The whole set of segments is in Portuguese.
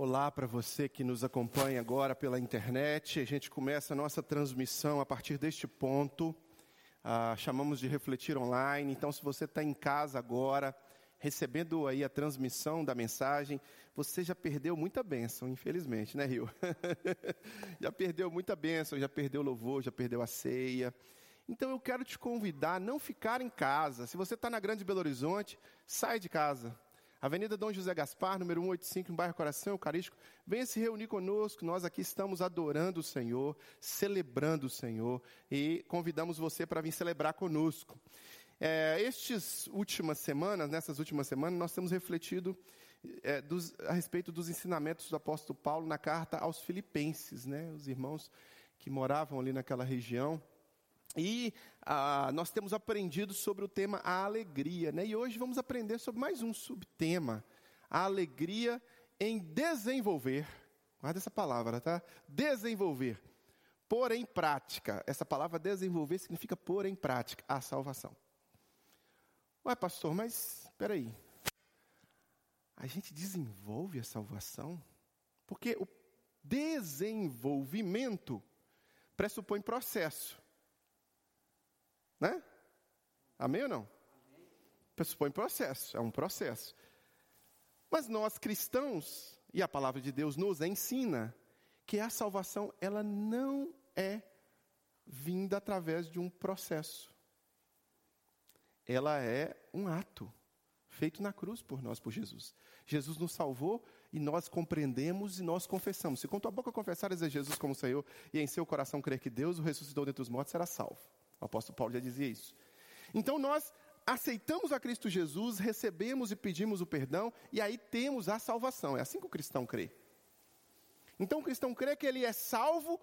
Olá para você que nos acompanha agora pela internet. A gente começa a nossa transmissão a partir deste ponto. Ah, chamamos de refletir online. Então, se você está em casa agora, recebendo aí a transmissão da mensagem, você já perdeu muita bênção, infelizmente, né, Rio? já perdeu muita bênção, já perdeu o louvor, já perdeu a ceia. Então eu quero te convidar a não ficar em casa. Se você está na Grande Belo Horizonte, sai de casa. Avenida Dom José Gaspar, número 185, no bairro Coração Eucarístico. Venha se reunir conosco. Nós aqui estamos adorando o Senhor, celebrando o Senhor e convidamos você para vir celebrar conosco. É, estes últimas semanas, nessas últimas semanas, nós temos refletido é, dos, a respeito dos ensinamentos do apóstolo Paulo na carta aos Filipenses, né? Os irmãos que moravam ali naquela região. E ah, nós temos aprendido sobre o tema a alegria, né? E hoje vamos aprender sobre mais um subtema, a alegria em desenvolver. Guarda essa palavra, tá? Desenvolver. Pôr em prática. Essa palavra desenvolver significa pôr em prática a salvação. Ué, pastor, mas espera aí. A gente desenvolve a salvação? Porque o desenvolvimento pressupõe processo. Né? Amém ou não? Pressupõe processo, é um processo. Mas nós cristãos, e a palavra de Deus nos ensina, que a salvação ela não é vinda através de um processo. Ela é um ato feito na cruz por nós, por Jesus. Jesus nos salvou e nós compreendemos e nós confessamos. Se com tua boca confessares a Jesus como Senhor e em seu coração crer que Deus o ressuscitou dentre os mortos, será salvo. O apóstolo Paulo já dizia isso. Então nós aceitamos a Cristo Jesus, recebemos e pedimos o perdão, e aí temos a salvação. É assim que o cristão crê. Então o cristão crê que ele é salvo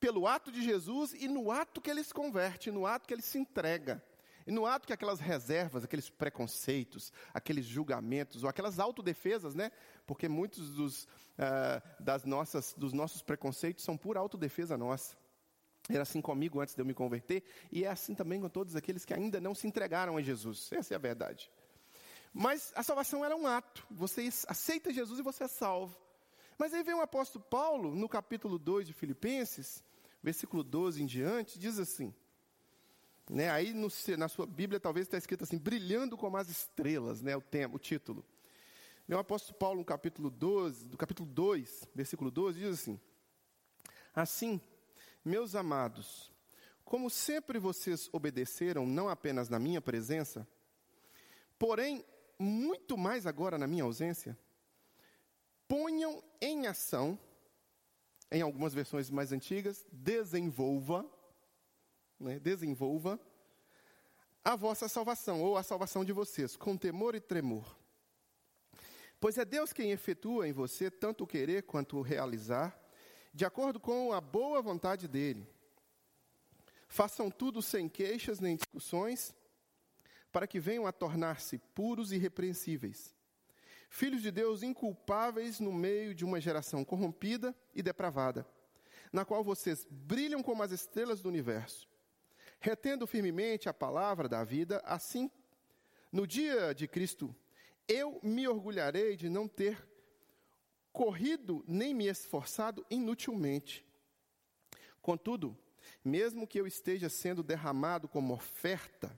pelo ato de Jesus e no ato que ele se converte, no ato que ele se entrega. E no ato que aquelas reservas, aqueles preconceitos, aqueles julgamentos, ou aquelas autodefesas, né? Porque muitos dos, uh, das nossas, dos nossos preconceitos são por autodefesa nossa. Era assim comigo antes de eu me converter, e é assim também com todos aqueles que ainda não se entregaram a Jesus. Essa é a verdade. Mas a salvação era um ato. Você aceita Jesus e você é salvo. Mas aí vem o apóstolo Paulo, no capítulo 2 de Filipenses, versículo 12 em diante, diz assim. Né, aí no, na sua Bíblia talvez está escrito assim, brilhando como as estrelas, né, o, tema, o título. Vem o apóstolo Paulo no capítulo 12, do capítulo 2, versículo 12, diz assim: Assim, meus amados, como sempre vocês obedeceram, não apenas na minha presença, porém, muito mais agora na minha ausência, ponham em ação, em algumas versões mais antigas, desenvolva, né, desenvolva a vossa salvação, ou a salvação de vocês, com temor e tremor. Pois é Deus quem efetua em você tanto o querer quanto o realizar, de acordo com a boa vontade dele. Façam tudo sem queixas nem discussões, para que venham a tornar-se puros e irrepreensíveis. Filhos de Deus inculpáveis no meio de uma geração corrompida e depravada, na qual vocês brilham como as estrelas do universo. Retendo firmemente a palavra da vida, assim, no dia de Cristo, eu me orgulharei de não ter corrido nem me esforçado inutilmente. Contudo, mesmo que eu esteja sendo derramado como oferta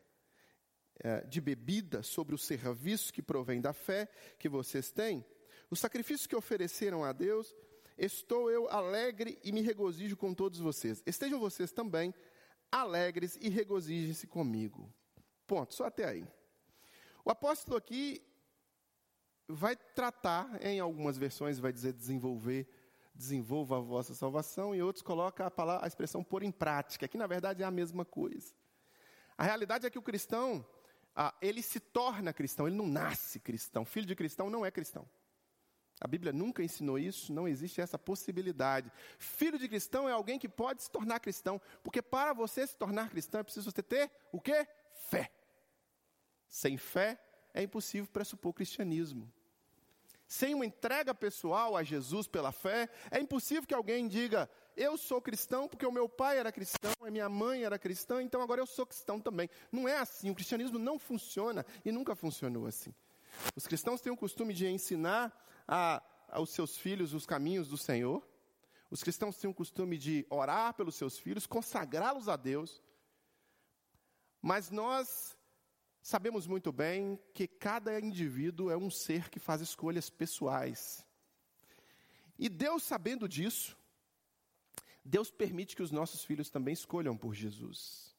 é, de bebida sobre o serviço que provém da fé que vocês têm, os sacrifícios que ofereceram a Deus, estou eu alegre e me regozijo com todos vocês. Estejam vocês também alegres e regozijem-se comigo. Ponto, só até aí. O apóstolo aqui vai tratar, em algumas versões vai dizer desenvolver, desenvolva a vossa salvação, e outros colocam a, palavra, a expressão pôr em prática, que na verdade é a mesma coisa. A realidade é que o cristão, ah, ele se torna cristão, ele não nasce cristão. Filho de cristão não é cristão. A Bíblia nunca ensinou isso, não existe essa possibilidade. Filho de cristão é alguém que pode se tornar cristão, porque para você se tornar cristão é preciso você ter o quê? Fé. Sem fé é impossível pressupor cristianismo sem uma entrega pessoal a Jesus pela fé, é impossível que alguém diga: Eu sou cristão porque o meu pai era cristão, a minha mãe era cristã, então agora eu sou cristão também. Não é assim. O cristianismo não funciona e nunca funcionou assim. Os cristãos têm o costume de ensinar a, aos seus filhos os caminhos do Senhor. Os cristãos têm o costume de orar pelos seus filhos, consagrá-los a Deus. Mas nós sabemos muito bem que cada indivíduo é um ser que faz escolhas pessoais. E Deus, sabendo disso, Deus permite que os nossos filhos também escolham por Jesus.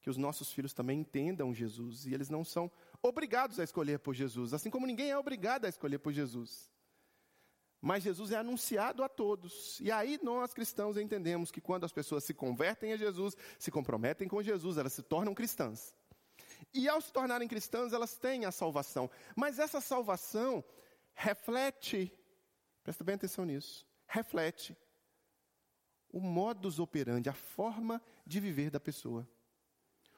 Que os nossos filhos também entendam Jesus. E eles não são obrigados a escolher por Jesus, assim como ninguém é obrigado a escolher por Jesus. Mas Jesus é anunciado a todos. E aí nós cristãos entendemos que quando as pessoas se convertem a Jesus, se comprometem com Jesus, elas se tornam cristãs. E ao se tornarem cristãs, elas têm a salvação. Mas essa salvação reflete, presta bem atenção nisso, reflete o modus operandi, a forma de viver da pessoa.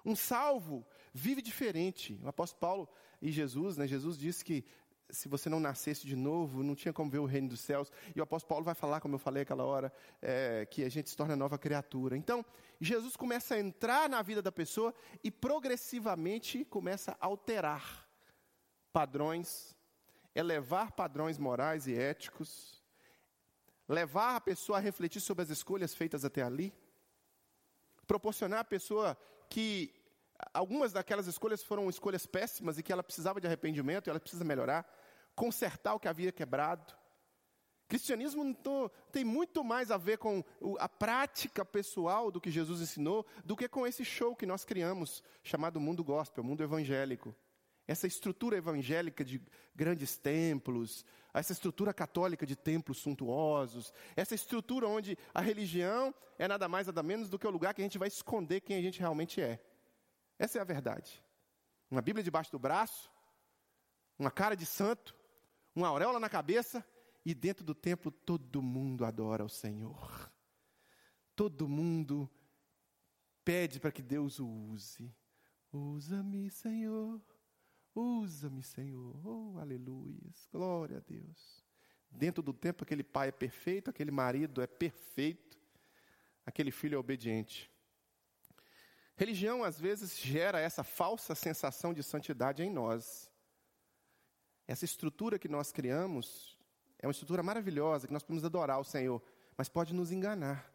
Um salvo vive diferente. O apóstolo Paulo e Jesus, né, Jesus disse que se você não nascesse de novo, não tinha como ver o reino dos céus. E o apóstolo Paulo vai falar, como eu falei aquela hora, é, que a gente se torna nova criatura. Então, Jesus começa a entrar na vida da pessoa e progressivamente começa a alterar padrões, elevar padrões morais e éticos, levar a pessoa a refletir sobre as escolhas feitas até ali, proporcionar à pessoa que algumas daquelas escolhas foram escolhas péssimas e que ela precisava de arrependimento, ela precisa melhorar, consertar o que havia quebrado. Cristianismo tem muito mais a ver com a prática pessoal do que Jesus ensinou, do que com esse show que nós criamos, chamado mundo gospel, mundo evangélico. Essa estrutura evangélica de grandes templos, essa estrutura católica de templos suntuosos, essa estrutura onde a religião é nada mais nada menos do que o lugar que a gente vai esconder quem a gente realmente é. Essa é a verdade. Uma Bíblia debaixo do braço, uma cara de santo, uma auréola na cabeça e dentro do templo todo mundo adora o Senhor. Todo mundo pede para que Deus o use. Usa-me, Senhor. Usa-me, Senhor. Oh, aleluia. Glória a Deus. Dentro do templo, aquele pai é perfeito, aquele marido é perfeito, aquele filho é obediente. Religião, às vezes, gera essa falsa sensação de santidade em nós. Essa estrutura que nós criamos é uma estrutura maravilhosa, que nós podemos adorar o Senhor, mas pode nos enganar.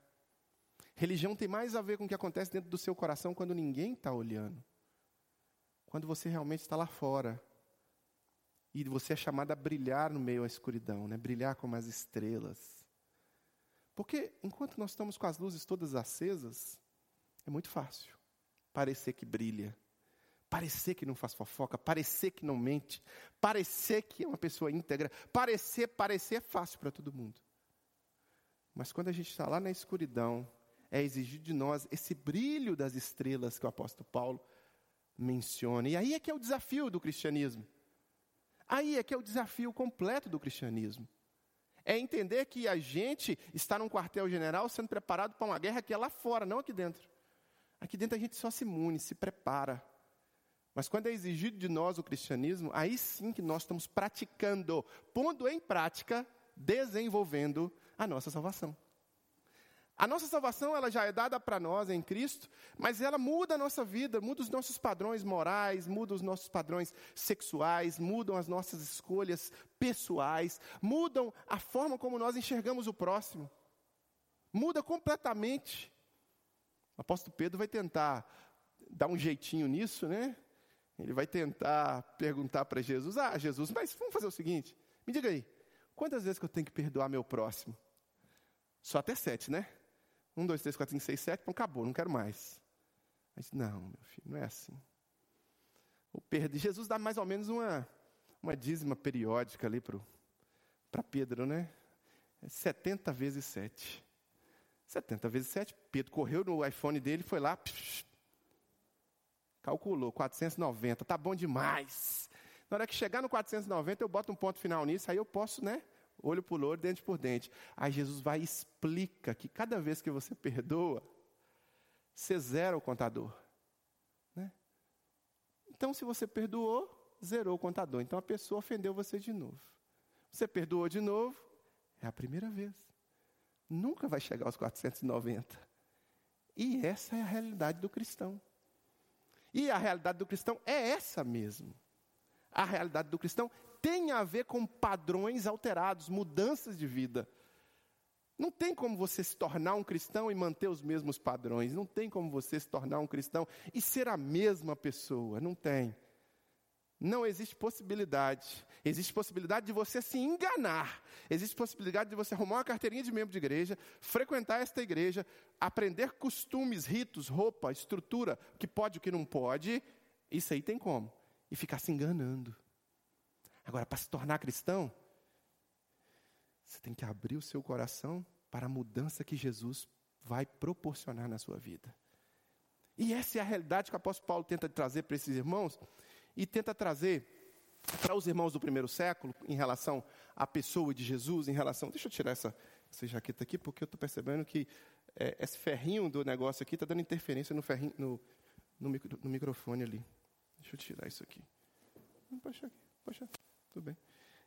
Religião tem mais a ver com o que acontece dentro do seu coração quando ninguém está olhando. Quando você realmente está lá fora. E você é chamado a brilhar no meio da escuridão, né? brilhar como as estrelas. Porque enquanto nós estamos com as luzes todas acesas, é muito fácil parecer que brilha, parecer que não faz fofoca, parecer que não mente, parecer que é uma pessoa íntegra, parecer, parecer é fácil para todo mundo. Mas quando a gente está lá na escuridão, é exigido de nós esse brilho das estrelas que o apóstolo Paulo menciona. E aí é que é o desafio do cristianismo. Aí é que é o desafio completo do cristianismo. É entender que a gente está num quartel-general sendo preparado para uma guerra que é lá fora, não aqui dentro. Aqui dentro a gente só se imune, se prepara. Mas quando é exigido de nós o cristianismo, aí sim que nós estamos praticando, pondo em prática, desenvolvendo a nossa salvação. A nossa salvação ela já é dada para nós em Cristo, mas ela muda a nossa vida, muda os nossos padrões morais, muda os nossos padrões sexuais, mudam as nossas escolhas pessoais, mudam a forma como nós enxergamos o próximo. Muda completamente. O apóstolo Pedro vai tentar dar um jeitinho nisso, né? Ele vai tentar perguntar para Jesus: Ah, Jesus, mas vamos fazer o seguinte: me diga aí, quantas vezes que eu tenho que perdoar meu próximo? Só até sete, né? Um, dois, três, quatro, cinco, seis, sete, Então acabou, não quero mais. Mas não, meu filho, não é assim. O perdi, Jesus dá mais ou menos uma, uma dízima periódica ali para Pedro, né? 70 é vezes 7. 70 vezes 7. Pedro correu no iPhone dele, foi lá, psh, calculou, 490, tá bom demais. Na hora que chegar no 490, eu boto um ponto final nisso, aí eu posso, né? Olho por olho, dente por dente. Aí Jesus vai e explica que cada vez que você perdoa, você zera o contador. Né? Então, se você perdoou, zerou o contador. Então a pessoa ofendeu você de novo. Você perdoou de novo, é a primeira vez nunca vai chegar aos 490. E essa é a realidade do cristão. E a realidade do cristão é essa mesmo. A realidade do cristão tem a ver com padrões alterados, mudanças de vida. Não tem como você se tornar um cristão e manter os mesmos padrões. Não tem como você se tornar um cristão e ser a mesma pessoa. Não tem. Não existe possibilidade. Existe possibilidade de você se enganar. Existe possibilidade de você arrumar uma carteirinha de membro de igreja, frequentar esta igreja, aprender costumes, ritos, roupa, estrutura, o que pode e o que não pode. Isso aí tem como. E ficar se enganando. Agora, para se tornar cristão, você tem que abrir o seu coração para a mudança que Jesus vai proporcionar na sua vida. E essa é a realidade que o apóstolo Paulo tenta trazer para esses irmãos e tenta trazer para os irmãos do primeiro século em relação à pessoa de Jesus, em relação. Deixa eu tirar essa, essa jaqueta aqui, porque eu estou percebendo que é, esse ferrinho do negócio aqui está dando interferência no, ferrinho, no, no, micro, no, microfone ali. Deixa eu tirar isso aqui. Puxa aqui, puxa, tudo bem.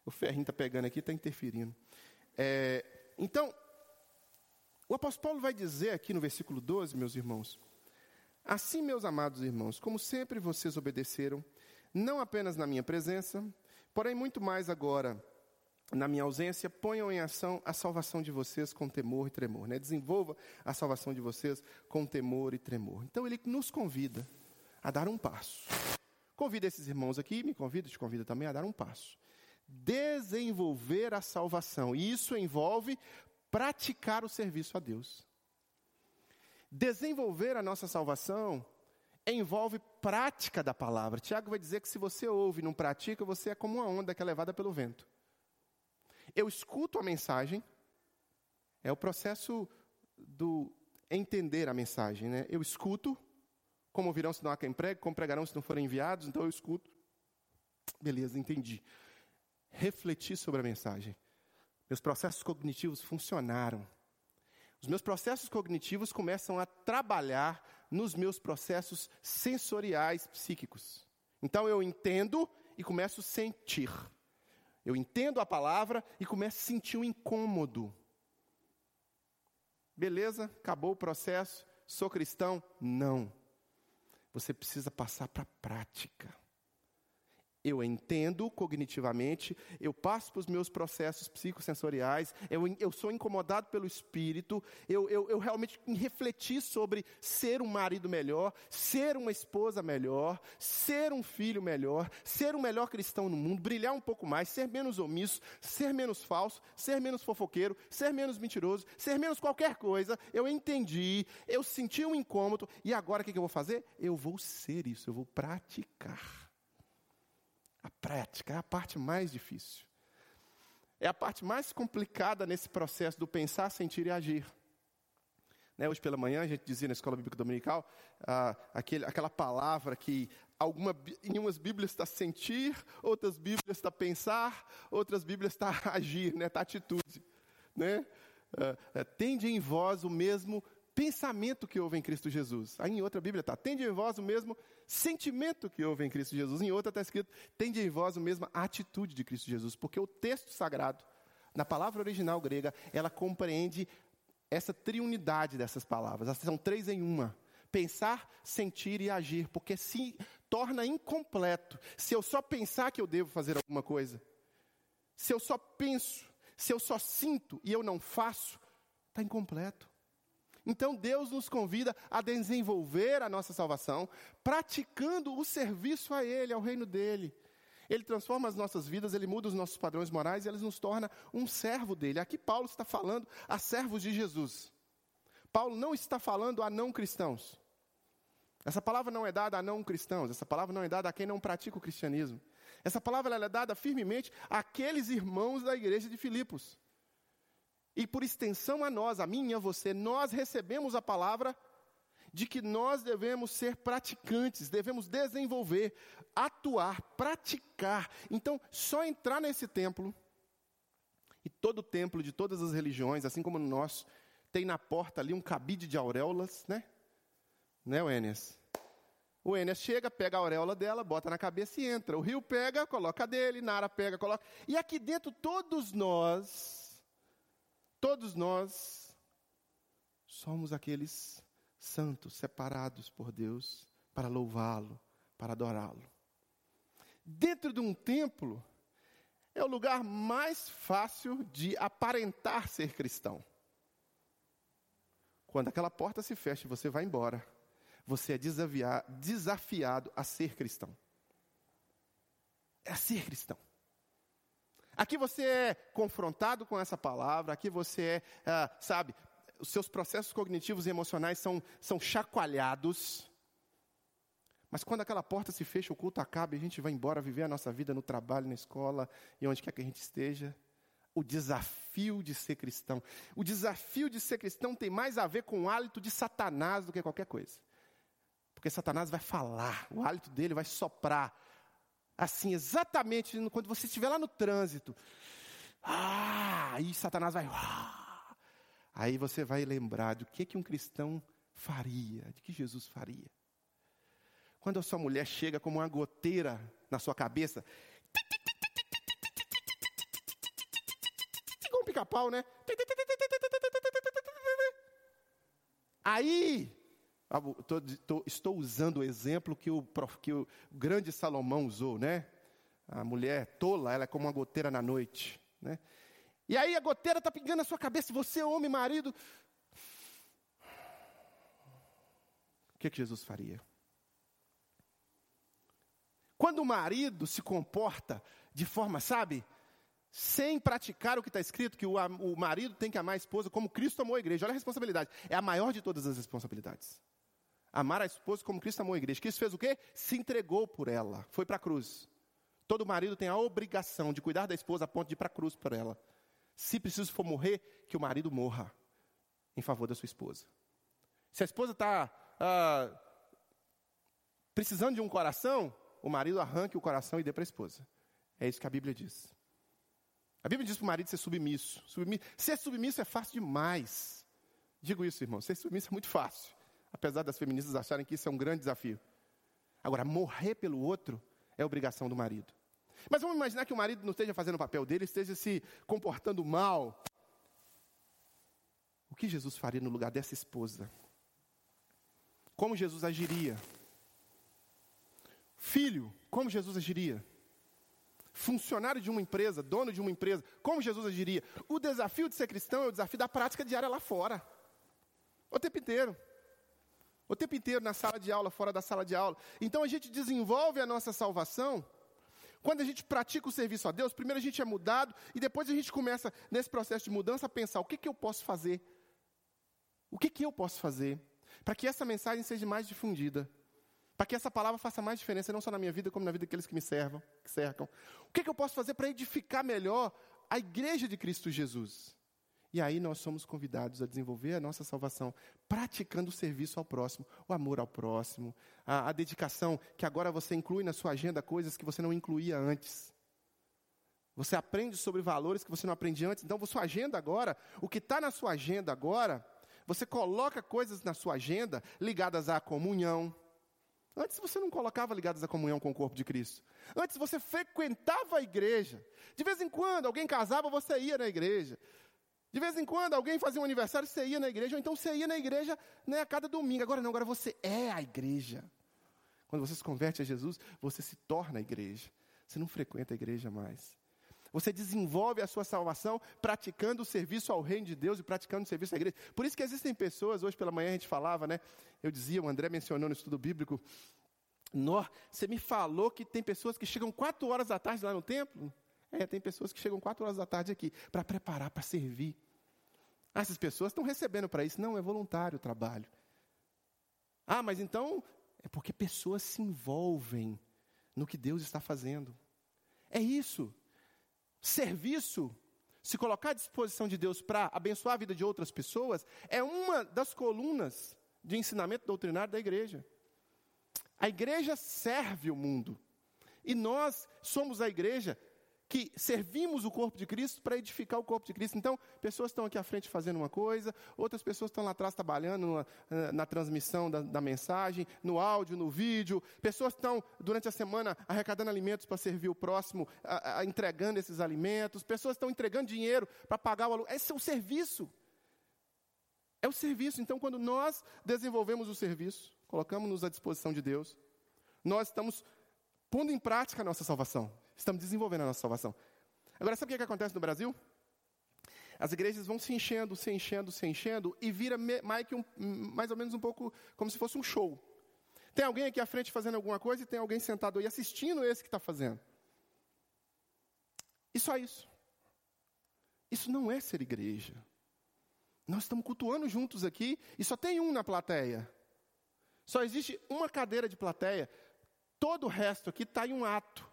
O ferrinho está pegando aqui, está interferindo. É, então, o apóstolo Paulo vai dizer aqui no versículo 12, meus irmãos: Assim, meus amados irmãos, como sempre vocês obedeceram, não apenas na minha presença, porém muito mais agora na minha ausência, ponham em ação a salvação de vocês com temor e tremor. Né? Desenvolva a salvação de vocês com temor e tremor. Então ele nos convida a dar um passo. Convida esses irmãos aqui, me convida, te convida também a dar um passo desenvolver a salvação. E isso envolve praticar o serviço a Deus. Desenvolver a nossa salvação envolve prática da palavra. Tiago vai dizer que se você ouve e não pratica, você é como uma onda que é levada pelo vento. Eu escuto a mensagem, é o processo do entender a mensagem, né? Eu escuto, como virão se não há quem pregue, como pregarão se não forem enviados, então eu escuto. Beleza, entendi refletir sobre a mensagem. Meus processos cognitivos funcionaram. Os meus processos cognitivos começam a trabalhar nos meus processos sensoriais psíquicos. Então eu entendo e começo a sentir. Eu entendo a palavra e começo a sentir um incômodo. Beleza? Acabou o processo? Sou cristão? Não. Você precisa passar para a prática eu entendo cognitivamente, eu passo para os meus processos psicossensoriais, eu, eu sou incomodado pelo espírito, eu, eu, eu realmente refleti sobre ser um marido melhor, ser uma esposa melhor, ser um filho melhor, ser um melhor cristão no mundo, brilhar um pouco mais, ser menos omisso, ser menos falso, ser menos fofoqueiro, ser menos mentiroso, ser menos qualquer coisa. Eu entendi, eu senti um incômodo e agora o que eu vou fazer? Eu vou ser isso, eu vou praticar. A prática é a parte mais difícil. É a parte mais complicada nesse processo do pensar, sentir e agir. Né, hoje pela manhã a gente dizia na escola bíblica dominical ah, aquele, aquela palavra que alguma, em umas Bíblias está sentir, outras Bíblias está pensar, outras Bíblias está agir, né, está atitude. Né? Ah, ah, tende em vós o mesmo pensamento que houve em Cristo Jesus. Aí em outra Bíblia está, tende em vós o mesmo sentimento que houve em Cristo Jesus. Em outra está escrito, tende em vós a mesma atitude de Cristo Jesus. Porque o texto sagrado, na palavra original grega, ela compreende essa triunidade dessas palavras. Elas são três em uma. Pensar, sentir e agir. Porque se torna incompleto se eu só pensar que eu devo fazer alguma coisa. Se eu só penso, se eu só sinto e eu não faço, está incompleto. Então Deus nos convida a desenvolver a nossa salvação, praticando o serviço a Ele, ao reino dEle. Ele transforma as nossas vidas, ele muda os nossos padrões morais e ele nos torna um servo dele. Aqui Paulo está falando a servos de Jesus. Paulo não está falando a não cristãos. Essa palavra não é dada a não cristãos, essa palavra não é dada a quem não pratica o cristianismo. Essa palavra é dada firmemente àqueles irmãos da igreja de Filipos. E por extensão a nós, a mim e a você, nós recebemos a palavra de que nós devemos ser praticantes, devemos desenvolver, atuar, praticar. Então, só entrar nesse templo, e todo templo de todas as religiões, assim como no nosso, tem na porta ali um cabide de auréolas, né? Né, o Enes? O Enes chega, pega a auréola dela, bota na cabeça e entra. O rio pega, coloca a dele, Nara pega, coloca. E aqui dentro todos nós Todos nós somos aqueles santos separados por Deus para louvá-lo, para adorá-lo. Dentro de um templo é o lugar mais fácil de aparentar ser cristão. Quando aquela porta se fecha e você vai embora, você é desafiado a ser cristão. É a ser cristão. Aqui você é confrontado com essa palavra, aqui você é, ah, sabe, os seus processos cognitivos e emocionais são, são chacoalhados. Mas quando aquela porta se fecha, o culto acaba e a gente vai embora viver a nossa vida no trabalho, na escola e onde quer que a gente esteja, o desafio de ser cristão. O desafio de ser cristão tem mais a ver com o hálito de Satanás do que qualquer coisa. Porque Satanás vai falar, o hálito dele vai soprar. Assim, exatamente quando você estiver lá no trânsito. Ah, aí Satanás vai. Ah, aí você vai lembrar do que, que um cristão faria, de que Jesus faria. Quando a sua mulher chega como uma goteira na sua cabeça, pica-pau, né? Aí, estou usando o exemplo que o, que o grande Salomão usou, né? A mulher tola, ela é como uma goteira na noite, né? E aí a goteira está pingando na sua cabeça, você, homem, marido. O que, que Jesus faria? Quando o marido se comporta de forma, sabe, sem praticar o que está escrito, que o, o, marido tem que amar a esposa como Cristo amou a igreja. Olha a responsabilidade. É a maior de todas as responsabilidades. Amar a esposa como Cristo amou a igreja. Cristo fez o quê? Se entregou por ela. Foi para a cruz. Todo marido tem a obrigação de cuidar da esposa a ponto de ir para a cruz por ela. Se preciso for morrer, que o marido morra em favor da sua esposa. Se a esposa está ah, precisando de um coração, o marido arranque o coração e dê para a esposa. É isso que a Bíblia diz. A Bíblia diz para o marido ser submisso. submisso. Ser submisso é fácil demais. Digo isso, irmão. Ser submisso é muito fácil. Apesar das feministas acharem que isso é um grande desafio. Agora, morrer pelo outro é obrigação do marido. Mas vamos imaginar que o marido não esteja fazendo o papel dele, esteja se comportando mal. O que Jesus faria no lugar dessa esposa? Como Jesus agiria? Filho, como Jesus agiria? funcionário de uma empresa, dono de uma empresa, como Jesus agiria? O desafio de ser cristão é o desafio da prática diária lá fora. O tempo inteiro. O tempo inteiro na sala de aula, fora da sala de aula. Então a gente desenvolve a nossa salvação. Quando a gente pratica o serviço a Deus, primeiro a gente é mudado e depois a gente começa, nesse processo de mudança, a pensar: o que, que eu posso fazer? O que, que eu posso fazer para que essa mensagem seja mais difundida? Para que essa palavra faça mais diferença, não só na minha vida, como na vida daqueles que me servam, que cercam. O que, que eu posso fazer para edificar melhor a igreja de Cristo Jesus? E aí nós somos convidados a desenvolver a nossa salvação, praticando o serviço ao próximo, o amor ao próximo, a, a dedicação, que agora você inclui na sua agenda coisas que você não incluía antes. Você aprende sobre valores que você não aprendia antes. Então, sua agenda agora, o que está na sua agenda agora, você coloca coisas na sua agenda ligadas à comunhão, Antes você não colocava ligadas à comunhão com o corpo de Cristo. Antes você frequentava a igreja. De vez em quando alguém casava, você ia na igreja. De vez em quando alguém fazia um aniversário, você ia na igreja. Ou então você ia na igreja né, a cada domingo. Agora não, agora você é a igreja. Quando você se converte a Jesus, você se torna a igreja. Você não frequenta a igreja mais. Você desenvolve a sua salvação praticando o serviço ao reino de Deus e praticando o serviço à igreja. Por isso que existem pessoas, hoje pela manhã a gente falava, né? Eu dizia, o André mencionou no estudo bíblico, Nó, você me falou que tem pessoas que chegam quatro horas da tarde lá no templo? É, tem pessoas que chegam quatro horas da tarde aqui para preparar, para servir. Ah, essas pessoas estão recebendo para isso. Não, é voluntário o trabalho. Ah, mas então é porque pessoas se envolvem no que Deus está fazendo. É isso. Serviço, se colocar à disposição de Deus para abençoar a vida de outras pessoas, é uma das colunas de ensinamento doutrinário da igreja. A igreja serve o mundo. E nós somos a igreja que servimos o corpo de Cristo para edificar o corpo de Cristo. Então, pessoas estão aqui à frente fazendo uma coisa, outras pessoas estão lá atrás trabalhando na, eh, na transmissão da, da, mensagem, no áudio, no vídeo. Pessoas estão, durante a semana, arrecadando alimentos para servir o próximo, a, a, entregando esses alimentos. Pessoas estão entregando dinheiro para pagar o aluno. Esse é o serviço. É o serviço. Então, quando nós desenvolvemos o serviço, colocamos-nos à disposição de Deus, nós estamos pondo em prática a nossa salvação. Estamos desenvolvendo a nossa salvação. Agora, sabe o que, que acontece no Brasil? As igrejas vão se enchendo, se enchendo, se enchendo, e vira mais ou menos um pouco como se fosse um show. Tem alguém aqui à frente fazendo alguma coisa e tem alguém sentado aí assistindo esse que está fazendo. E só isso. Isso não é ser igreja. Nós estamos cultuando juntos aqui e só tem um na plateia. Só existe uma cadeira de plateia. Todo o resto aqui está em um ato.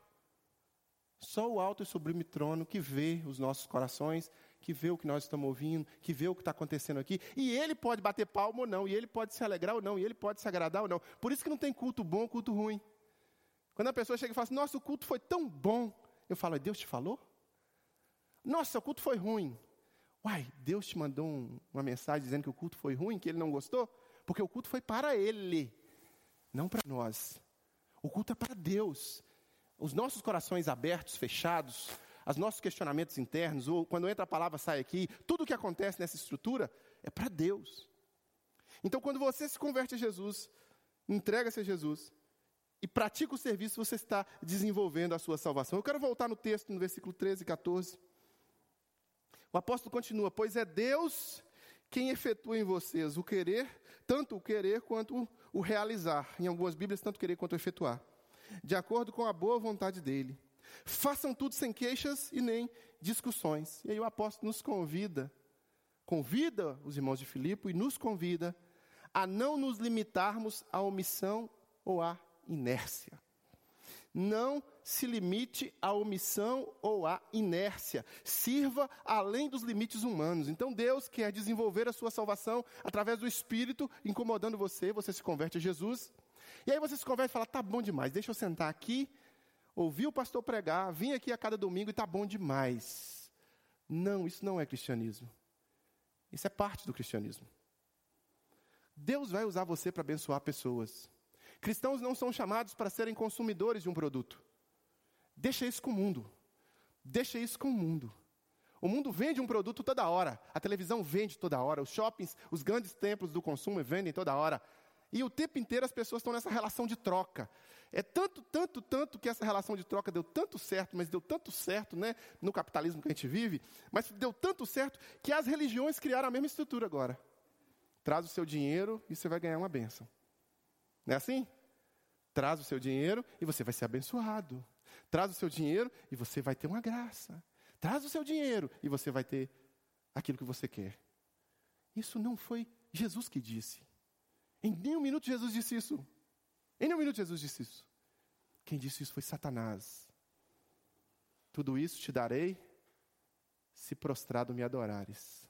Só o alto e sublime trono que vê os nossos corações, que vê o que nós estamos ouvindo, que vê o que está acontecendo aqui. E ele pode bater palma ou não, e ele pode se alegrar ou não, e ele pode se agradar ou não. Por isso que não tem culto bom, culto ruim. Quando a pessoa chega e fala assim, nossa, o culto foi tão bom. Eu falo, Deus te falou? Nossa, o culto foi ruim. Uai, Deus te mandou um, uma mensagem dizendo que o culto foi ruim, que ele não gostou? Porque o culto foi para ele, não para nós. O culto é para Deus. Os nossos corações abertos, fechados, os nossos questionamentos internos, ou quando entra a palavra, sai aqui, tudo o que acontece nessa estrutura é para Deus. Então, quando você se converte a Jesus, entrega-se a Jesus e pratica o serviço, você está desenvolvendo a sua salvação. Eu quero voltar no texto, no versículo 13 e 14. O apóstolo continua: Pois é Deus quem efetua em vocês o querer, tanto o querer quanto o realizar. Em algumas Bíblias, tanto querer quanto efetuar. De acordo com a boa vontade dele. Façam tudo sem queixas e nem discussões. E aí o apóstolo nos convida, convida os irmãos de Filipe e nos convida a não nos limitarmos à omissão ou à inércia. Não se limite à omissão ou à inércia. Sirva além dos limites humanos. Então Deus quer desenvolver a sua salvação através do Espírito, incomodando você, você se converte a Jesus. E aí você se converte e fala: tá bom demais, deixa eu sentar aqui, ouvir o pastor pregar, vim aqui a cada domingo e tá bom demais. Não, isso não é cristianismo. Isso é parte do cristianismo. Deus vai usar você para abençoar pessoas. Cristãos não são chamados para serem consumidores de um produto. Deixa isso com o mundo. Deixa isso com o mundo. O mundo vende um produto toda hora. A televisão vende toda hora. Os shoppings, os grandes templos do consumo vendem toda hora. E o tempo inteiro as pessoas estão nessa relação de troca. É tanto, tanto, tanto que essa relação de troca deu tanto certo, mas deu tanto certo, né, no capitalismo que a gente vive, mas deu tanto certo que as religiões criaram a mesma estrutura agora. Traz o seu dinheiro e você vai ganhar uma benção. Não é assim? Traz o seu dinheiro e você vai ser abençoado. Traz o seu dinheiro e você vai ter uma graça. Traz o seu dinheiro e você vai ter aquilo que você quer. Isso não foi Jesus que disse. Em nenhum minuto Jesus disse isso. Em nenhum minuto Jesus disse isso. Quem disse isso foi Satanás. Tudo isso te darei se prostrado me adorares.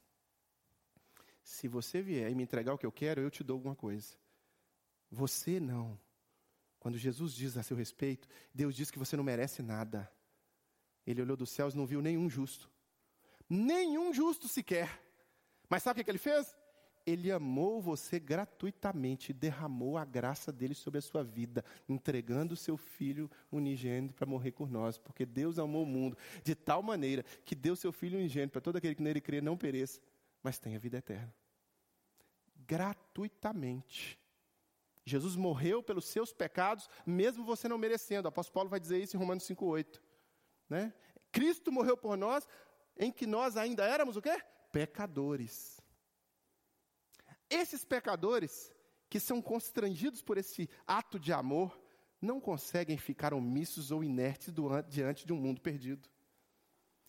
Se você vier e me entregar o que eu quero, eu te dou alguma coisa. Você não. Quando Jesus diz a seu respeito, Deus diz que você não merece nada. Ele olhou dos céus e não viu nenhum justo. Nenhum justo sequer. Mas sabe o que ele fez? Ele amou você gratuitamente, derramou a graça dele sobre a sua vida, entregando o seu filho unigênito para morrer por nós, porque Deus amou o mundo de tal maneira que deu seu filho unigênito para todo aquele que nele crê não pereça, mas tenha vida eterna. Gratuitamente. Jesus morreu pelos seus pecados, mesmo você não merecendo. O apóstolo Paulo vai dizer isso em Romanos 5,8. Né? Cristo morreu por nós, em que nós ainda éramos o quê? Pecadores. Esses pecadores, que são constrangidos por esse ato de amor, não conseguem ficar omissos ou inertes diante de um mundo perdido.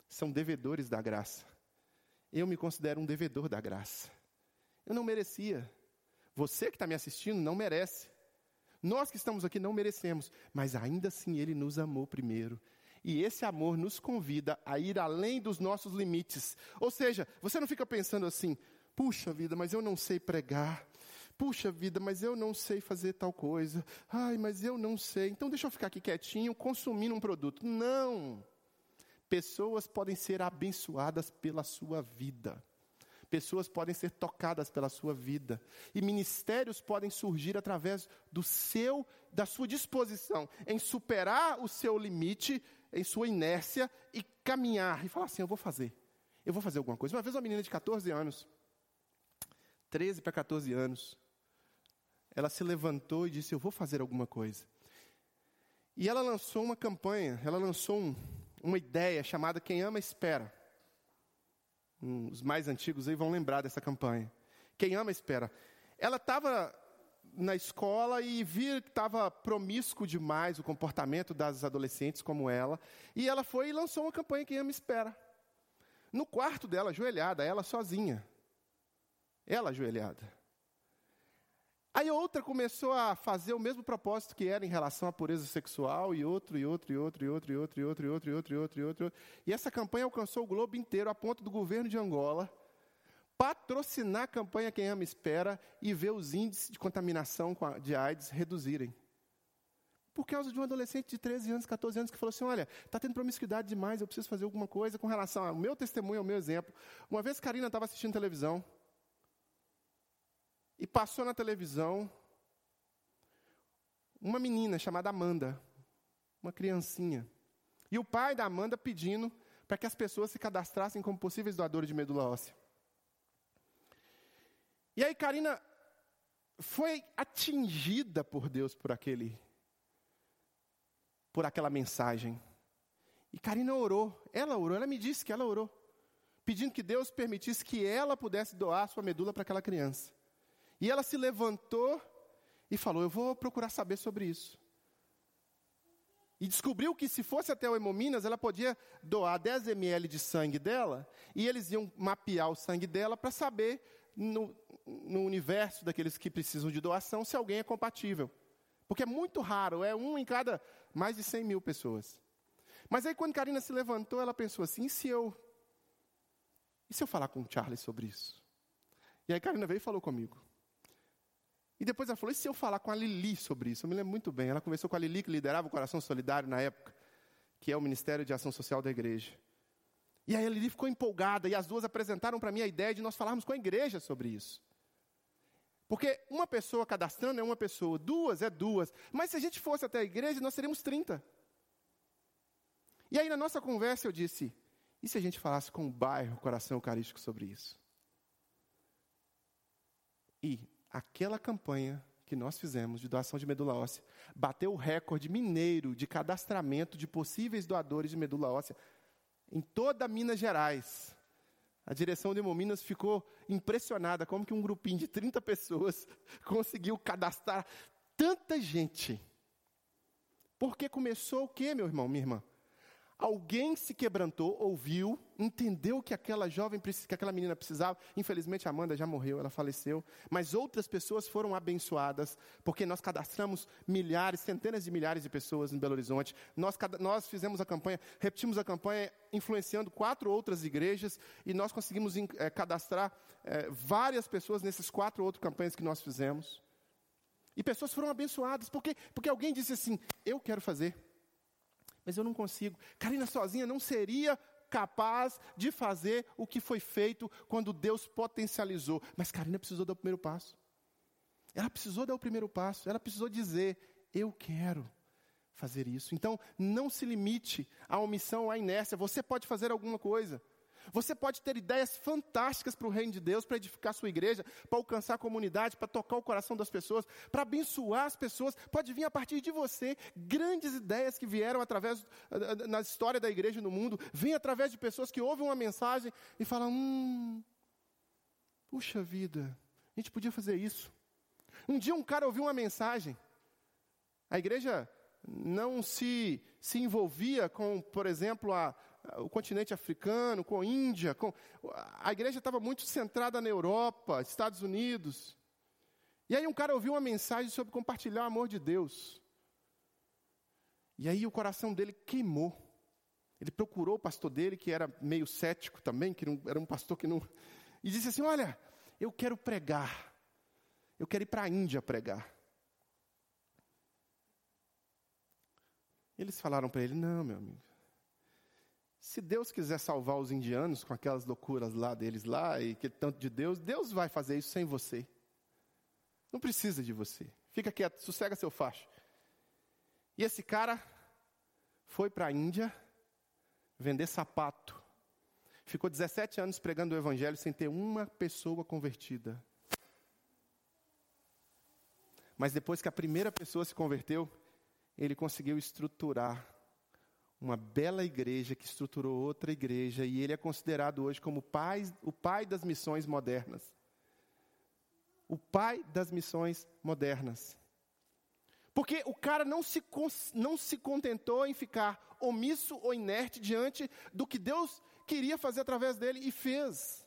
São devedores da graça. Eu me considero um devedor da graça. Eu não merecia. Você que está me assistindo não merece. Nós que estamos aqui não merecemos, mas ainda assim Ele nos amou primeiro. E esse amor nos convida a ir além dos nossos limites. Ou seja, você não fica pensando assim: puxa vida, mas eu não sei pregar. Puxa vida, mas eu não sei fazer tal coisa. Ai, mas eu não sei. Então deixa eu ficar aqui quietinho, consumindo um produto. Não! Pessoas podem ser abençoadas pela sua vida. Pessoas podem ser tocadas pela sua vida. E ministérios podem surgir através do seu, da sua disposição em superar o seu limite, em sua inércia e caminhar e falar assim: eu vou fazer. Eu vou fazer alguma coisa. Uma vez uma menina de 14 anos, 13 para 14 anos, ela se levantou e disse: Eu vou fazer alguma coisa. E ela lançou uma campanha, ela lançou um, uma ideia chamada Quem Ama Espera. Hum, os mais antigos aí vão lembrar dessa campanha. Quem ama espera. Ela estava na escola e via que estava promíscuo demais o comportamento das adolescentes como ela, e ela foi e lançou uma campanha Quem ama espera. No quarto dela, ajoelhada, ela sozinha. Ela ajoelhada. Aí outra começou a fazer o mesmo propósito que era em relação à pureza sexual, e outro, e outro, e outro, e outro, e outro, e outro, e outro, e outro, e outro, e outro. E essa campanha alcançou o globo inteiro, a ponto do governo de Angola patrocinar a campanha Quem Ama Espera e ver os índices de contaminação de AIDS reduzirem. Por causa de um adolescente de 13 anos, 14 anos, que falou assim: olha, está tendo promiscuidade demais, eu preciso fazer alguma coisa com relação ao meu testemunho, ao meu exemplo. Uma vez Karina estava assistindo televisão, e passou na televisão uma menina chamada Amanda, uma criancinha. E o pai da Amanda pedindo para que as pessoas se cadastrassem como possíveis doadores de medula óssea. E aí Karina foi atingida por Deus por aquele por aquela mensagem. E Karina orou, ela orou, ela me disse que ela orou, pedindo que Deus permitisse que ela pudesse doar sua medula para aquela criança. E ela se levantou e falou: Eu vou procurar saber sobre isso. E descobriu que se fosse até o Hemominas, ela podia doar 10 ml de sangue dela, e eles iam mapear o sangue dela para saber, no, no universo daqueles que precisam de doação, se alguém é compatível. Porque é muito raro, é um em cada mais de 100 mil pessoas. Mas aí, quando Karina se levantou, ela pensou assim: e se eu. E se eu falar com o Charles sobre isso? E aí, Karina veio e falou comigo. E depois ela falou: e se eu falar com a Lili sobre isso? Eu me lembro muito bem. Ela conversou com a Lili, que liderava o Coração Solidário na época, que é o Ministério de Ação Social da igreja. E aí a Lili ficou empolgada e as duas apresentaram para mim a ideia de nós falarmos com a igreja sobre isso. Porque uma pessoa cadastrando é uma pessoa, duas é duas. Mas se a gente fosse até a igreja, nós seríamos 30. E aí na nossa conversa eu disse: e se a gente falasse com o bairro Coração Eucarístico sobre isso? E aquela campanha que nós fizemos de doação de medula óssea bateu o recorde mineiro de cadastramento de possíveis doadores de medula óssea em toda Minas Gerais. A direção de Hemominas ficou impressionada como que um grupinho de 30 pessoas conseguiu cadastrar tanta gente. Porque começou o quê, meu irmão, minha irmã? Alguém se quebrantou, ouviu, entendeu que aquela jovem, que aquela menina precisava. Infelizmente, a Amanda já morreu, ela faleceu. Mas outras pessoas foram abençoadas, porque nós cadastramos milhares, centenas de milhares de pessoas em Belo Horizonte. Nós, nós fizemos a campanha, repetimos a campanha, influenciando quatro outras igrejas, e nós conseguimos é, cadastrar é, várias pessoas nessas quatro outras campanhas que nós fizemos. E pessoas foram abençoadas, porque, porque alguém disse assim: Eu quero fazer mas eu não consigo. Karina sozinha não seria capaz de fazer o que foi feito quando Deus potencializou. Mas Karina precisou dar o primeiro passo. Ela precisou dar o primeiro passo. Ela precisou dizer: Eu quero fazer isso. Então, não se limite à omissão, à inércia. Você pode fazer alguma coisa. Você pode ter ideias fantásticas para o reino de Deus, para edificar sua igreja, para alcançar a comunidade, para tocar o coração das pessoas, para abençoar as pessoas. Pode vir a partir de você grandes ideias que vieram através na história da igreja no mundo, vêm através de pessoas que ouvem uma mensagem e falam: "Hum, puxa vida, a gente podia fazer isso". Um dia um cara ouviu uma mensagem. A igreja não se, se envolvia com, por exemplo, a, o continente africano, com a Índia. Com... A igreja estava muito centrada na Europa, Estados Unidos. E aí um cara ouviu uma mensagem sobre compartilhar o amor de Deus. E aí o coração dele queimou. Ele procurou o pastor dele, que era meio cético também, que não, era um pastor que não. E disse assim: Olha, eu quero pregar. Eu quero ir para a Índia pregar. Eles falaram para ele: Não, meu amigo. Se Deus quiser salvar os indianos com aquelas loucuras lá deles lá e que tanto de Deus, Deus vai fazer isso sem você. Não precisa de você. Fica quieto, sossega seu facho. E esse cara foi para a Índia vender sapato. Ficou 17 anos pregando o evangelho sem ter uma pessoa convertida. Mas depois que a primeira pessoa se converteu, ele conseguiu estruturar uma bela igreja que estruturou outra igreja e ele é considerado hoje como pai, o pai das missões modernas. O pai das missões modernas. Porque o cara não se, não se contentou em ficar omisso ou inerte diante do que Deus queria fazer através dele e fez.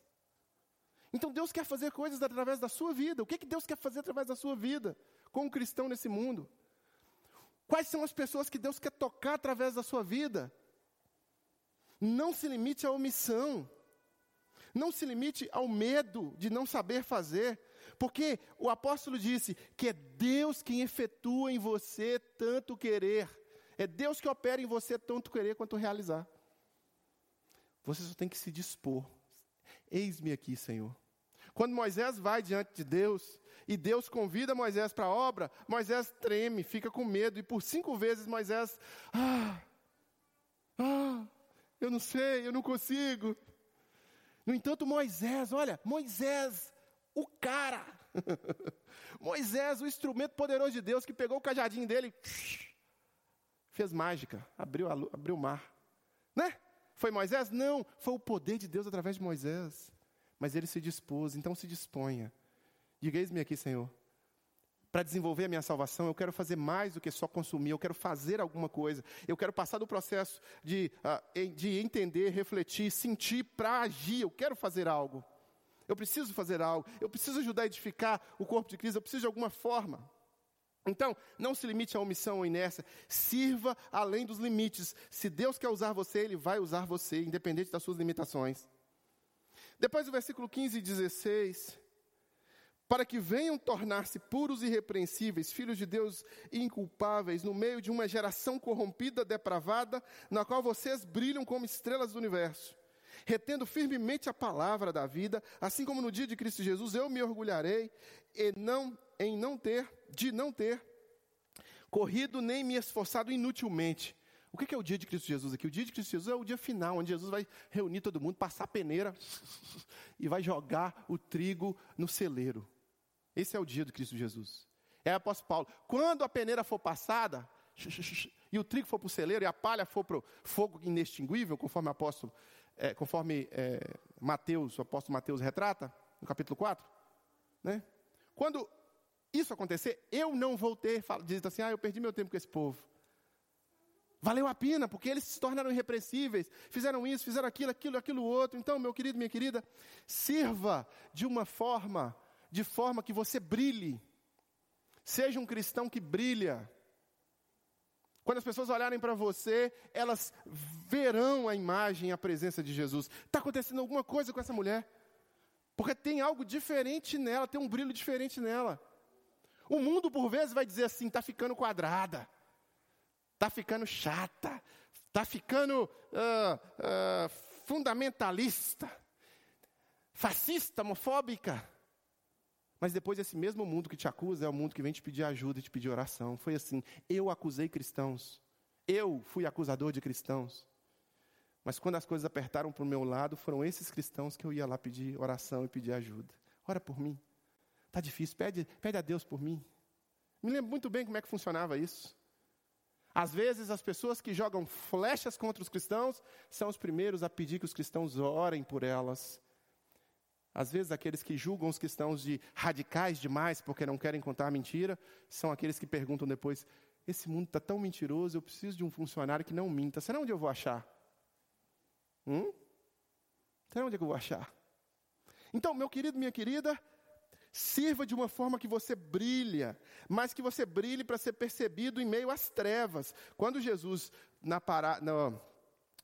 Então Deus quer fazer coisas através da sua vida. O que, que Deus quer fazer através da sua vida, como cristão nesse mundo? Quais são as pessoas que Deus quer tocar através da sua vida? Não se limite à omissão. Não se limite ao medo de não saber fazer. Porque o apóstolo disse que é Deus quem efetua em você tanto querer. É Deus que opera em você tanto querer quanto realizar. Você só tem que se dispor. Eis-me aqui, Senhor. Quando Moisés vai diante de Deus e Deus convida Moisés para a obra, Moisés treme, fica com medo e por cinco vezes Moisés, ah, ah, eu não sei, eu não consigo. No entanto, Moisés, olha, Moisés, o cara, Moisés, o instrumento poderoso de Deus que pegou o cajadinho dele, fez mágica, abriu, a, abriu o mar, né? Foi Moisés? Não, foi o poder de Deus através de Moisés mas ele se dispôs, então se disponha. Diga, eis-me aqui, Senhor. Para desenvolver a minha salvação, eu quero fazer mais do que só consumir, eu quero fazer alguma coisa. Eu quero passar do processo de, uh, de entender, refletir, sentir para agir. Eu quero fazer algo. Eu preciso fazer algo. Eu preciso ajudar a edificar o corpo de Cristo. Eu preciso de alguma forma. Então, não se limite à omissão ou inércia. Sirva além dos limites. Se Deus quer usar você, Ele vai usar você, independente das suas limitações. Depois o versículo 15 e 16. Para que venham tornar-se puros e irrepreensíveis, filhos de Deus inculpáveis, no meio de uma geração corrompida, depravada, na qual vocês brilham como estrelas do universo. Retendo firmemente a palavra da vida, assim como no dia de Cristo Jesus, eu me orgulharei e não, em não ter, de não ter corrido nem me esforçado inutilmente, o que é o dia de Cristo Jesus aqui? O dia de Cristo Jesus é o dia final, onde Jesus vai reunir todo mundo, passar a peneira e vai jogar o trigo no celeiro. Esse é o dia de Cristo Jesus. É o apóstolo Paulo. Quando a peneira for passada, e o trigo for para o celeiro, e a palha for para o fogo inextinguível, conforme o apóstolo, é, conforme é, Mateus, o apóstolo Mateus retrata, no capítulo 4, né? Quando isso acontecer, eu não vou ter, diz assim, ah, eu perdi meu tempo com esse povo. Valeu a pena, porque eles se tornaram irrepreensíveis, fizeram isso, fizeram aquilo, aquilo, aquilo outro. Então, meu querido, minha querida, sirva de uma forma, de forma que você brilhe. Seja um cristão que brilha. Quando as pessoas olharem para você, elas verão a imagem, a presença de Jesus. Está acontecendo alguma coisa com essa mulher. Porque tem algo diferente nela, tem um brilho diferente nela. O mundo, por vezes, vai dizer assim: está ficando quadrada está ficando chata, está ficando uh, uh, fundamentalista, fascista, homofóbica. Mas depois esse mesmo mundo que te acusa é o mundo que vem te pedir ajuda e te pedir oração. Foi assim, eu acusei cristãos, eu fui acusador de cristãos. Mas quando as coisas apertaram para o meu lado, foram esses cristãos que eu ia lá pedir oração e pedir ajuda. Ora por mim. Está difícil, pede, pede a Deus por mim. Me lembro muito bem como é que funcionava isso. Às vezes, as pessoas que jogam flechas contra os cristãos são os primeiros a pedir que os cristãos orem por elas. Às vezes, aqueles que julgam os cristãos de radicais demais porque não querem contar mentira, são aqueles que perguntam depois: esse mundo está tão mentiroso, eu preciso de um funcionário que não minta. Será onde eu vou achar? Hum? Será onde é eu vou achar? Então, meu querido, minha querida, Sirva de uma forma que você brilha, mas que você brilhe para ser percebido em meio às trevas. Quando Jesus, na para, no,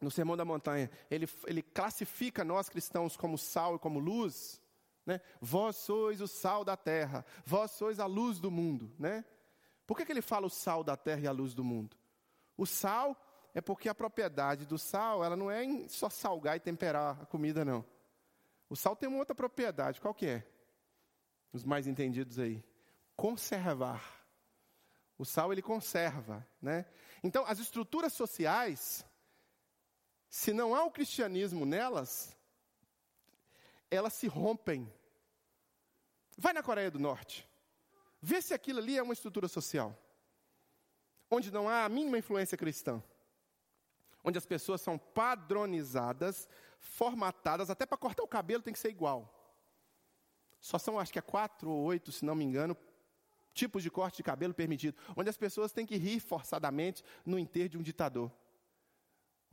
no Sermão da Montanha, ele, ele classifica nós cristãos como sal e como luz, né? vós sois o sal da terra, vós sois a luz do mundo. Né? Por que, que ele fala o sal da terra e a luz do mundo? O sal é porque a propriedade do sal, ela não é só salgar e temperar a comida, não. O sal tem uma outra propriedade, qual que é? os mais entendidos aí. Conservar. O sal ele conserva, né? Então, as estruturas sociais, se não há o cristianismo nelas, elas se rompem. Vai na Coreia do Norte. Vê se aquilo ali é uma estrutura social. Onde não há a mínima influência cristã. onde as pessoas são padronizadas, formatadas, até para cortar o cabelo tem que ser igual. Só são, acho que é quatro ou oito, se não me engano, tipos de corte de cabelo permitido, onde as pessoas têm que rir forçadamente no enterro de um ditador.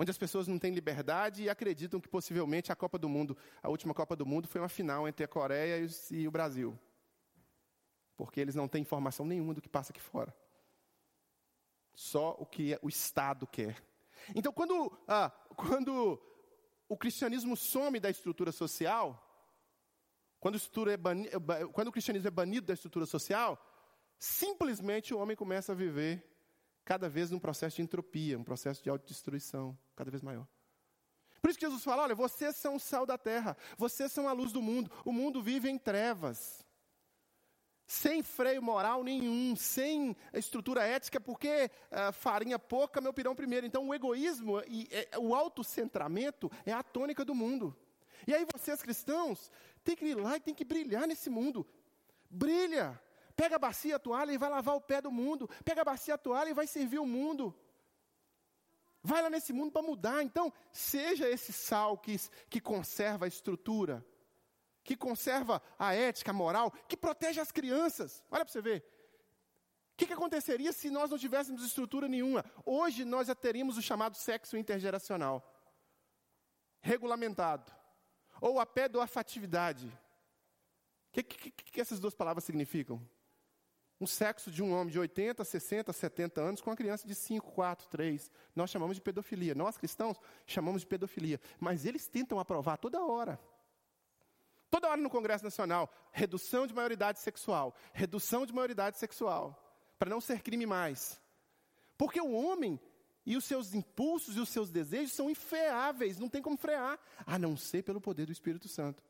Onde as pessoas não têm liberdade e acreditam que possivelmente a Copa do Mundo, a última Copa do Mundo, foi uma final entre a Coreia e o Brasil. Porque eles não têm informação nenhuma do que passa aqui fora. Só o que o Estado quer. Então, quando, ah, quando o cristianismo some da estrutura social, quando, é bani, quando o cristianismo é banido da estrutura social, simplesmente o homem começa a viver cada vez num processo de entropia, um processo de autodestruição cada vez maior. Por isso que Jesus fala: olha, vocês são o sal da terra, vocês são a luz do mundo, o mundo vive em trevas sem freio moral nenhum, sem estrutura ética, porque uh, farinha pouca, meu pirão primeiro. Então, o egoísmo e é, o autocentramento é a tônica do mundo. E aí, vocês cristãos, tem que ir lá e tem que brilhar nesse mundo. Brilha! Pega a bacia, a toalha e vai lavar o pé do mundo. Pega a bacia, a toalha e vai servir o mundo. Vai lá nesse mundo para mudar. Então, seja esse sal que, que conserva a estrutura que conserva a ética, a moral, que protege as crianças. Olha para você ver. O que, que aconteceria se nós não tivéssemos estrutura nenhuma? Hoje nós já teríamos o chamado sexo intergeracional regulamentado, ou a pedoafetividade. O que, que, que essas duas palavras significam? Um sexo de um homem de 80, 60, 70 anos com uma criança de 5, 4, 3. Nós chamamos de pedofilia. Nós cristãos chamamos de pedofilia. Mas eles tentam aprovar toda hora. Toda hora no Congresso Nacional, redução de maioridade sexual, redução de maioridade sexual, para não ser crime mais. Porque o homem e os seus impulsos e os seus desejos são infreáveis, não tem como frear, a não ser pelo poder do Espírito Santo.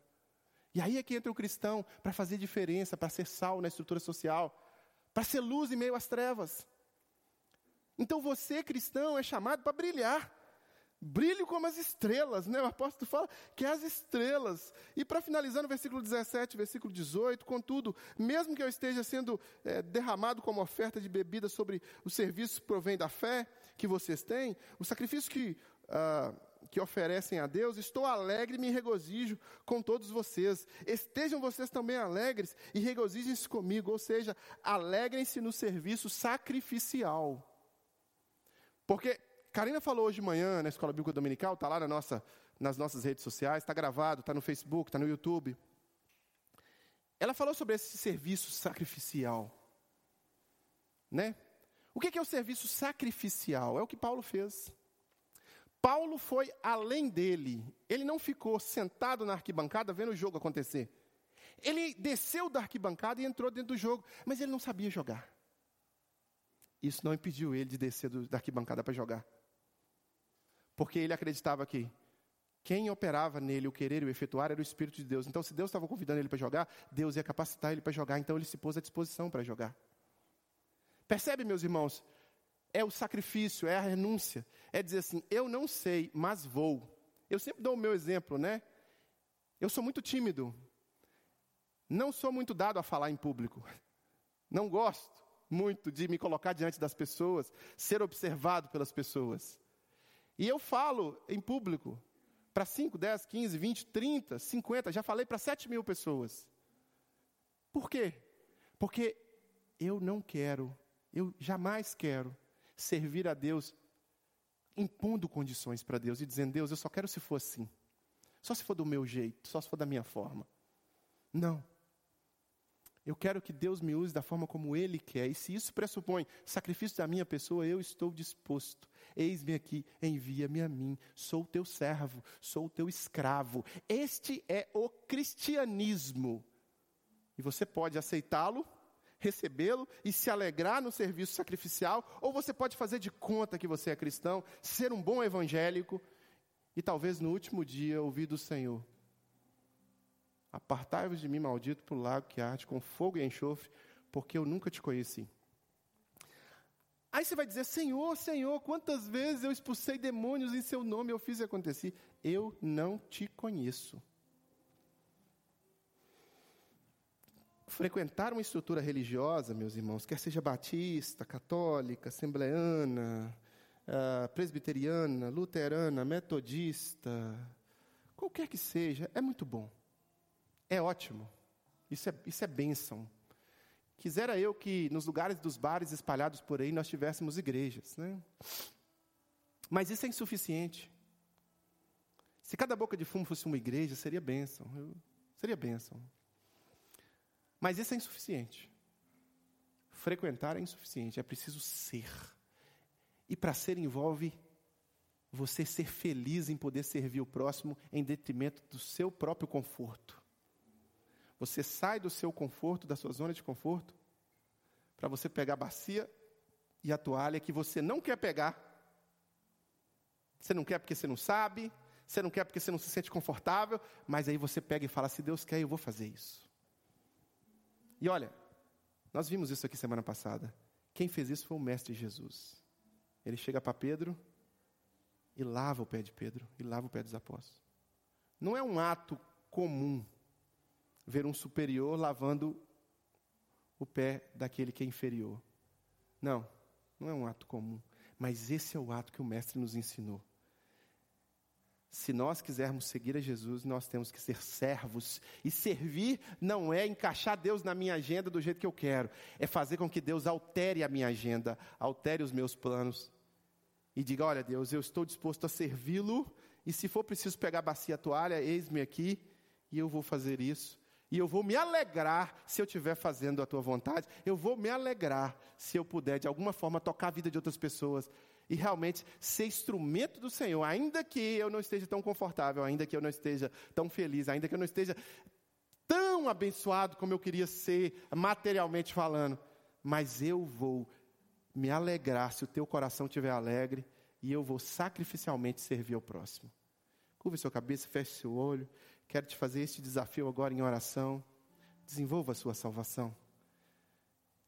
E aí é que entra o cristão para fazer diferença, para ser sal na estrutura social, para ser luz em meio às trevas. Então você, cristão, é chamado para brilhar. Brilho como as estrelas, né? O apóstolo fala que é as estrelas. E para finalizar no versículo 17, versículo 18, contudo, mesmo que eu esteja sendo é, derramado como oferta de bebida sobre os serviços que provém da fé que vocês têm, o sacrifício que, uh, que oferecem a Deus, estou alegre e me regozijo com todos vocês. Estejam vocês também alegres e regozijem-se comigo, ou seja, alegrem-se no serviço sacrificial. Porque Karina falou hoje de manhã na Escola Bíblica Dominical, está lá na nossa, nas nossas redes sociais, está gravado, está no Facebook, está no YouTube. Ela falou sobre esse serviço sacrificial. Né? O que é o serviço sacrificial? É o que Paulo fez. Paulo foi além dele. Ele não ficou sentado na arquibancada vendo o jogo acontecer. Ele desceu da arquibancada e entrou dentro do jogo, mas ele não sabia jogar. Isso não impediu ele de descer do, da arquibancada para jogar porque ele acreditava que quem operava nele o querer e o efetuar era o Espírito de Deus. Então, se Deus estava convidando ele para jogar, Deus ia capacitar ele para jogar, então ele se pôs à disposição para jogar. Percebe, meus irmãos? É o sacrifício, é a renúncia, é dizer assim: eu não sei, mas vou. Eu sempre dou o meu exemplo, né? Eu sou muito tímido, não sou muito dado a falar em público, não gosto muito de me colocar diante das pessoas, ser observado pelas pessoas. E eu falo em público para 5, 10, 15, 20, 30, 50, já falei para 7 mil pessoas. Por quê? Porque eu não quero, eu jamais quero servir a Deus impondo condições para Deus e dizendo: Deus, eu só quero se for assim. Só se for do meu jeito, só se for da minha forma. Não. Eu quero que Deus me use da forma como Ele quer. E se isso pressupõe sacrifício da minha pessoa, eu estou disposto. Eis-me aqui, envia-me a mim. Sou teu servo, sou teu escravo. Este é o cristianismo. E você pode aceitá-lo, recebê-lo e se alegrar no serviço sacrificial, ou você pode fazer de conta que você é cristão, ser um bom evangélico e talvez no último dia ouvir do Senhor: Apartai-vos de mim, maldito, para o lago que arde com fogo e enxofre, porque eu nunca te conheci. Aí você vai dizer, Senhor, Senhor, quantas vezes eu expulsei demônios em seu nome, eu fiz e aconteci. Eu não te conheço. Frequentar uma estrutura religiosa, meus irmãos, quer seja batista, católica, assembleana, uh, presbiteriana, luterana, metodista, qualquer que seja, é muito bom. É ótimo. Isso é, isso é bênção. Quisera eu que nos lugares dos bares espalhados por aí nós tivéssemos igrejas, né? Mas isso é insuficiente. Se cada boca de fumo fosse uma igreja, seria bênção. Eu, seria bênção. Mas isso é insuficiente. Frequentar é insuficiente, é preciso ser. E para ser envolve você ser feliz em poder servir o próximo em detrimento do seu próprio conforto. Você sai do seu conforto, da sua zona de conforto, para você pegar a bacia e a toalha que você não quer pegar. Você não quer porque você não sabe, você não quer porque você não se sente confortável, mas aí você pega e fala: se Deus quer, eu vou fazer isso. E olha, nós vimos isso aqui semana passada. Quem fez isso foi o Mestre Jesus. Ele chega para Pedro e lava o pé de Pedro, e lava o pé dos apóstolos. Não é um ato comum ver um superior lavando o pé daquele que é inferior. Não, não é um ato comum. Mas esse é o ato que o Mestre nos ensinou. Se nós quisermos seguir a Jesus, nós temos que ser servos. E servir não é encaixar Deus na minha agenda do jeito que eu quero, é fazer com que Deus altere a minha agenda, altere os meus planos. E diga: Olha, Deus, eu estou disposto a servi-lo, e se for preciso pegar a bacia a toalha, eis-me aqui, e eu vou fazer isso. E eu vou me alegrar se eu estiver fazendo a tua vontade. Eu vou me alegrar se eu puder, de alguma forma, tocar a vida de outras pessoas e realmente ser instrumento do Senhor, ainda que eu não esteja tão confortável, ainda que eu não esteja tão feliz, ainda que eu não esteja tão abençoado como eu queria ser, materialmente falando, mas eu vou me alegrar se o teu coração estiver alegre e eu vou sacrificialmente servir ao próximo. Curva sua cabeça, feche seu olho. Quero te fazer este desafio agora em oração. Desenvolva a sua salvação.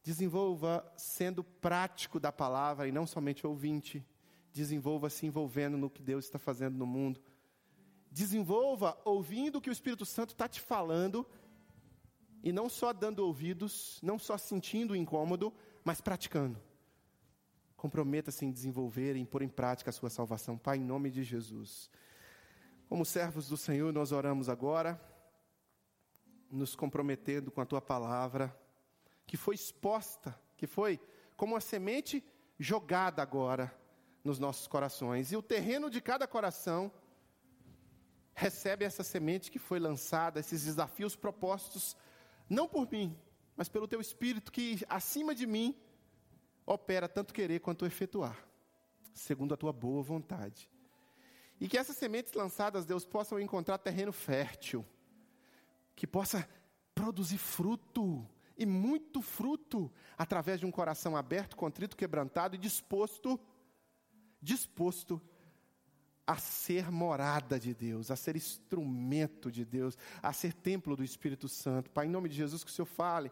Desenvolva sendo prático da palavra e não somente ouvinte. Desenvolva se envolvendo no que Deus está fazendo no mundo. Desenvolva ouvindo o que o Espírito Santo está te falando e não só dando ouvidos, não só sentindo o incômodo, mas praticando. Comprometa-se em desenvolver, em pôr em prática a sua salvação. Pai, em nome de Jesus. Como servos do Senhor, nós oramos agora, nos comprometendo com a tua palavra que foi exposta, que foi como uma semente jogada agora nos nossos corações. E o terreno de cada coração recebe essa semente que foi lançada, esses desafios propostos, não por mim, mas pelo teu Espírito que acima de mim opera tanto querer quanto efetuar, segundo a tua boa vontade. E que essas sementes lançadas, Deus, possam encontrar terreno fértil, que possa produzir fruto, e muito fruto através de um coração aberto, contrito, quebrantado e disposto, disposto a ser morada de Deus, a ser instrumento de Deus, a ser templo do Espírito Santo. Pai, em nome de Jesus, que o Senhor fale.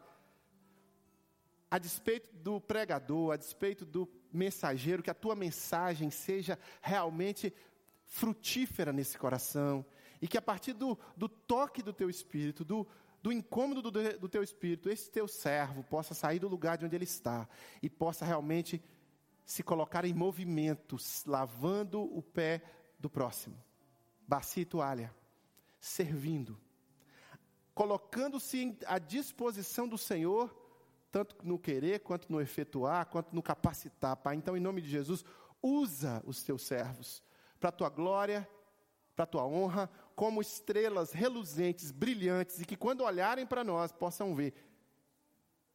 A despeito do pregador, a despeito do mensageiro, que a tua mensagem seja realmente frutífera nesse coração. E que a partir do, do toque do teu Espírito, do, do incômodo do, do teu espírito, esse teu servo possa sair do lugar de onde ele está e possa realmente se colocar em movimento, lavando o pé do próximo, bacia e toalha, servindo, colocando-se à disposição do Senhor, tanto no querer, quanto no efetuar, quanto no capacitar, Pai. Então, em nome de Jesus, usa os teus servos para a tua glória, para a tua honra, como estrelas reluzentes, brilhantes, e que quando olharem para nós possam ver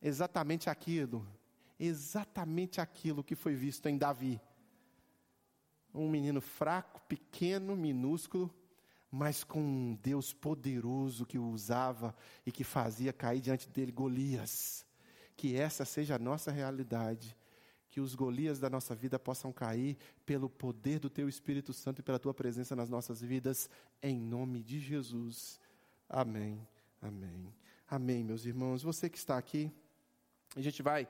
exatamente aquilo, exatamente aquilo que foi visto em Davi. Um menino fraco, pequeno, minúsculo, mas com um Deus poderoso que o usava e que fazia cair diante dele Golias. Que essa seja a nossa realidade que os Golias da nossa vida possam cair pelo poder do Teu Espírito Santo e pela Tua presença nas nossas vidas, em nome de Jesus. Amém, amém, amém, meus irmãos. Você que está aqui, a gente vai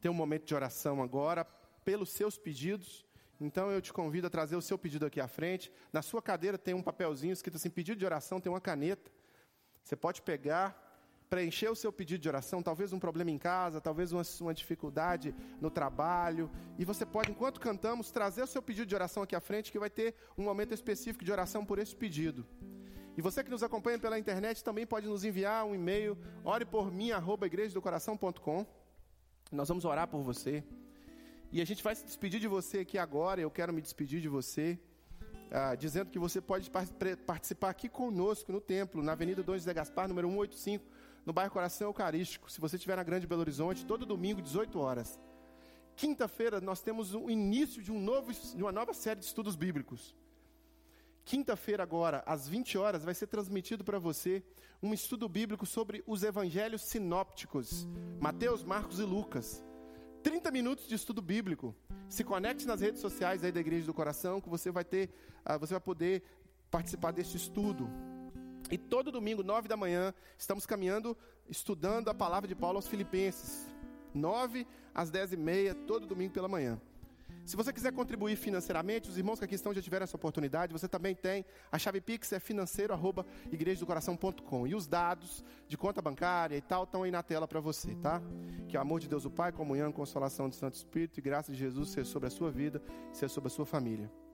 ter um momento de oração agora, pelos seus pedidos. Então eu te convido a trazer o seu pedido aqui à frente. Na sua cadeira tem um papelzinho escrito assim: pedido de oração, tem uma caneta. Você pode pegar preencher o seu pedido de oração, talvez um problema em casa, talvez uma, uma, dificuldade no trabalho. E você pode, enquanto cantamos, trazer o seu pedido de oração aqui à frente, que vai ter um momento específico de oração por esse pedido. E você que nos acompanha pela internet também pode nos enviar um e-mail, ore por mim. Nós vamos orar por você. E a gente vai se despedir de você aqui agora. Eu quero me despedir de você, ah, dizendo que você pode participar aqui conosco no templo, na Avenida Dom José Gaspar, número 185, no bairro Coração Eucarístico. Se você estiver na Grande Belo Horizonte, todo domingo, 18 horas. Quinta-feira, nós temos o início de, um novo, de uma nova série de estudos bíblicos. Quinta-feira, agora, às 20 horas, vai ser transmitido para você um estudo bíblico sobre os evangelhos sinópticos: Mateus, Marcos e Lucas. 30 minutos de estudo bíblico. Se conecte nas redes sociais aí da Igreja do Coração, que você vai ter, uh, você vai poder participar deste estudo. E todo domingo, 9 da manhã, estamos caminhando, estudando a palavra de Paulo aos Filipenses. 9 às 10 e meia, todo domingo pela manhã. Se você quiser contribuir financeiramente, os irmãos que aqui estão já tiveram essa oportunidade, você também tem. A chave Pix é financeiro@igrejadocoração.com e os dados de conta bancária e tal estão aí na tela para você, tá? Que o amor de Deus o Pai, comunhão, consolação do Santo Espírito e graça de Jesus seja sobre a sua vida, seja sobre a sua família.